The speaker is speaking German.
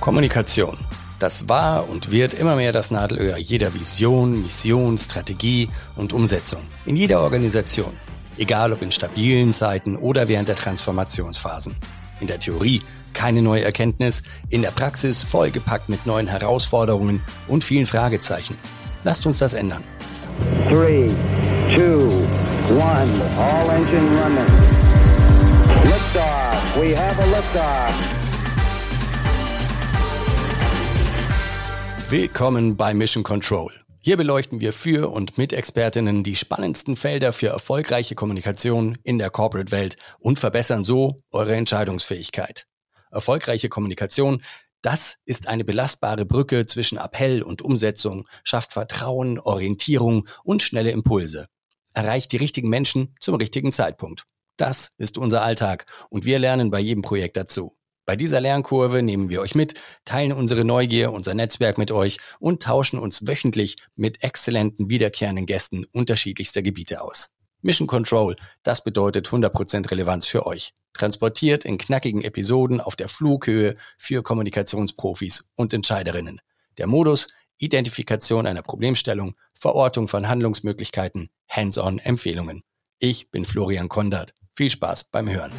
Kommunikation. Das war und wird immer mehr das Nadelöhr jeder Vision, Mission, Strategie und Umsetzung. In jeder Organisation. Egal ob in stabilen Zeiten oder während der Transformationsphasen. In der Theorie keine neue Erkenntnis, in der Praxis vollgepackt mit neuen Herausforderungen und vielen Fragezeichen. Lasst uns das ändern. 3, 2, 1, all engine running. Liftoff, we have a liftoff. Willkommen bei Mission Control. Hier beleuchten wir für und mit Expertinnen die spannendsten Felder für erfolgreiche Kommunikation in der Corporate-Welt und verbessern so eure Entscheidungsfähigkeit. Erfolgreiche Kommunikation, das ist eine belastbare Brücke zwischen Appell und Umsetzung, schafft Vertrauen, Orientierung und schnelle Impulse. Erreicht die richtigen Menschen zum richtigen Zeitpunkt. Das ist unser Alltag und wir lernen bei jedem Projekt dazu. Bei dieser Lernkurve nehmen wir euch mit, teilen unsere Neugier, unser Netzwerk mit euch und tauschen uns wöchentlich mit exzellenten wiederkehrenden Gästen unterschiedlichster Gebiete aus. Mission Control, das bedeutet 100% Relevanz für euch. Transportiert in knackigen Episoden auf der Flughöhe für Kommunikationsprofis und Entscheiderinnen. Der Modus Identifikation einer Problemstellung, Verortung von Handlungsmöglichkeiten, Hands-on Empfehlungen. Ich bin Florian Kondert. Viel Spaß beim Hören.